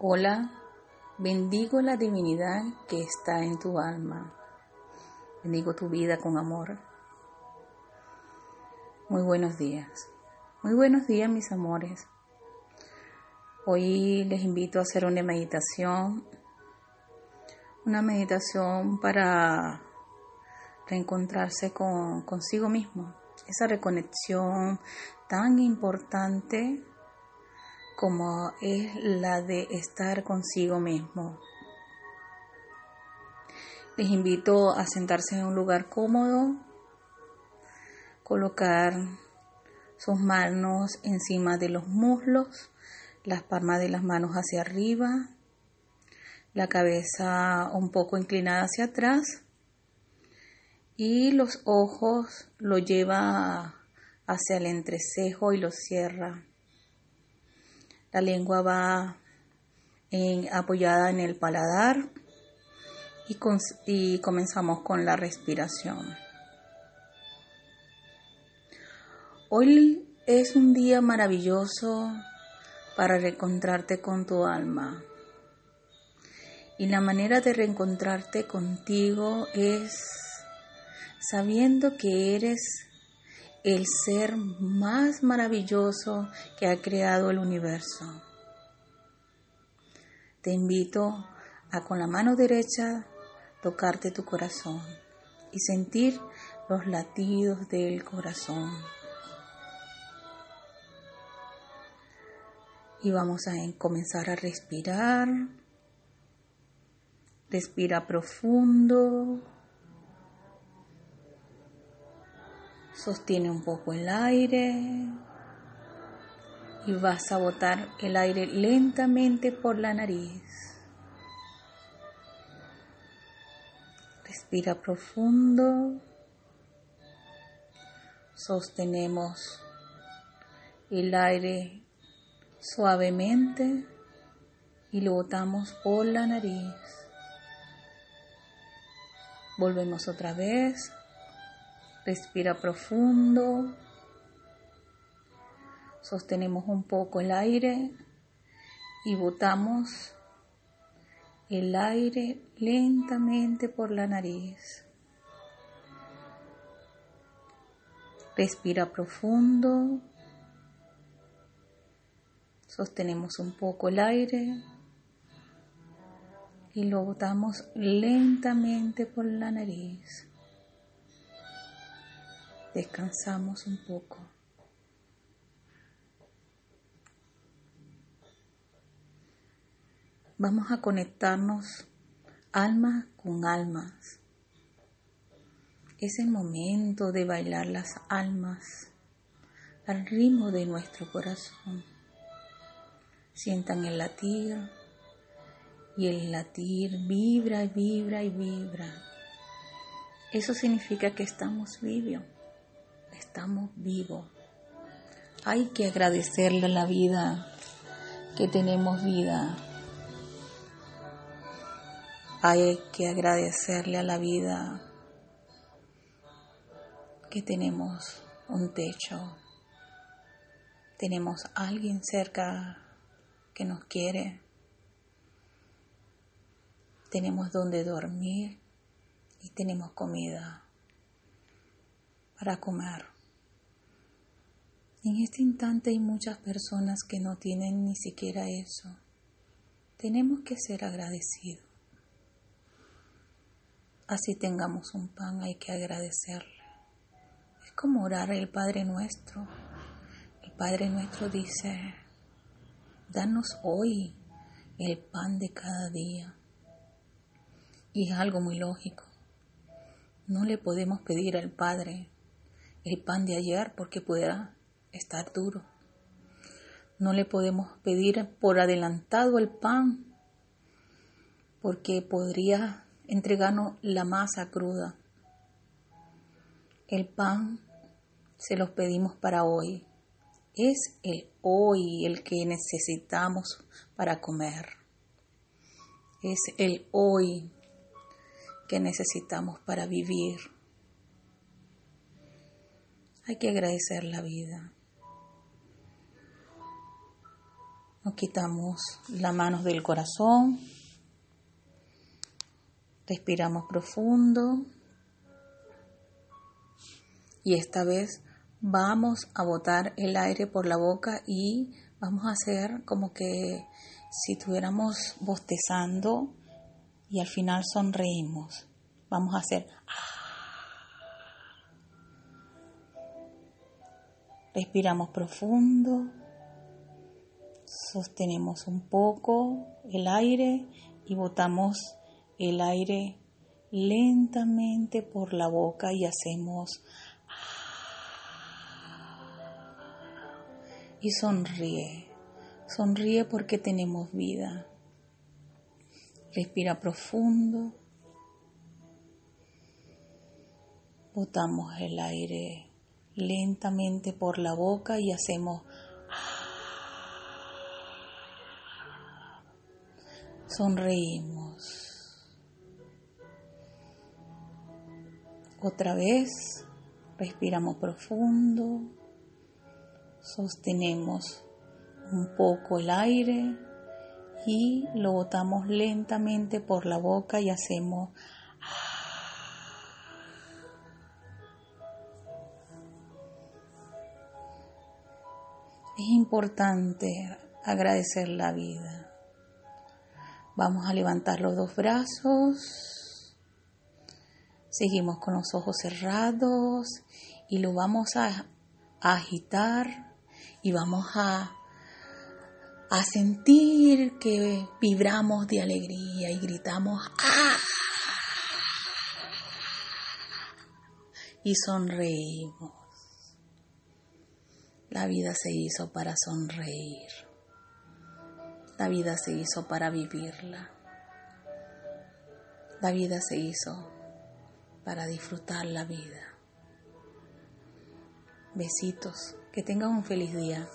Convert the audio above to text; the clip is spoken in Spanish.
Hola, bendigo la divinidad que está en tu alma. Bendigo tu vida con amor. Muy buenos días. Muy buenos días, mis amores. Hoy les invito a hacer una meditación. Una meditación para reencontrarse con consigo mismo. Esa reconexión tan importante como es la de estar consigo mismo. Les invito a sentarse en un lugar cómodo, colocar sus manos encima de los muslos, las palmas de las manos hacia arriba, la cabeza un poco inclinada hacia atrás y los ojos lo lleva hacia el entrecejo y los cierra. La lengua va apoyada en el paladar y, y comenzamos con la respiración. Hoy es un día maravilloso para reencontrarte con tu alma. Y la manera de reencontrarte contigo es sabiendo que eres el ser más maravilloso que ha creado el universo. Te invito a con la mano derecha tocarte tu corazón y sentir los latidos del corazón. Y vamos a comenzar a respirar. Respira profundo. Sostiene un poco el aire y vas a botar el aire lentamente por la nariz. Respira profundo. Sostenemos el aire suavemente y lo botamos por la nariz. Volvemos otra vez. Respira profundo. Sostenemos un poco el aire y botamos el aire lentamente por la nariz. Respira profundo. Sostenemos un poco el aire y lo botamos lentamente por la nariz descansamos un poco. Vamos a conectarnos alma con almas. Es el momento de bailar las almas al ritmo de nuestro corazón. Sientan el latir y el latir vibra y vibra y vibra. Eso significa que estamos vivos estamos vivos. Hay que agradecerle a la vida que tenemos vida. Hay que agradecerle a la vida que tenemos un techo. Tenemos alguien cerca que nos quiere. Tenemos donde dormir y tenemos comida para comer. En este instante hay muchas personas que no tienen ni siquiera eso. Tenemos que ser agradecidos. Así tengamos un pan, hay que agradecerle. Es como orar el Padre nuestro. El Padre nuestro dice, danos hoy el pan de cada día. Y es algo muy lógico. No le podemos pedir al Padre el pan de ayer porque pueda estar duro. No le podemos pedir por adelantado el pan porque podría entregarnos la masa cruda. El pan se los pedimos para hoy. Es el hoy el que necesitamos para comer. Es el hoy que necesitamos para vivir. Hay que agradecer la vida. Nos quitamos las manos del corazón. Respiramos profundo. Y esta vez vamos a botar el aire por la boca y vamos a hacer como que si estuviéramos bostezando y al final sonreímos. Vamos a hacer... Respiramos profundo, sostenemos un poco el aire y botamos el aire lentamente por la boca y hacemos y sonríe. Sonríe porque tenemos vida. Respira profundo. Botamos el aire lentamente por la boca y hacemos sonreímos. Otra vez, respiramos profundo, sostenemos un poco el aire y lo botamos lentamente por la boca y hacemos Es importante agradecer la vida. Vamos a levantar los dos brazos. Seguimos con los ojos cerrados y lo vamos a, agitar y vamos a, a sentir que vibramos de alegría y gritamos ¡Ah! y sonreímos. La vida se hizo para sonreír. La vida se hizo para vivirla. La vida se hizo para disfrutar la vida. Besitos. Que tengan un feliz día.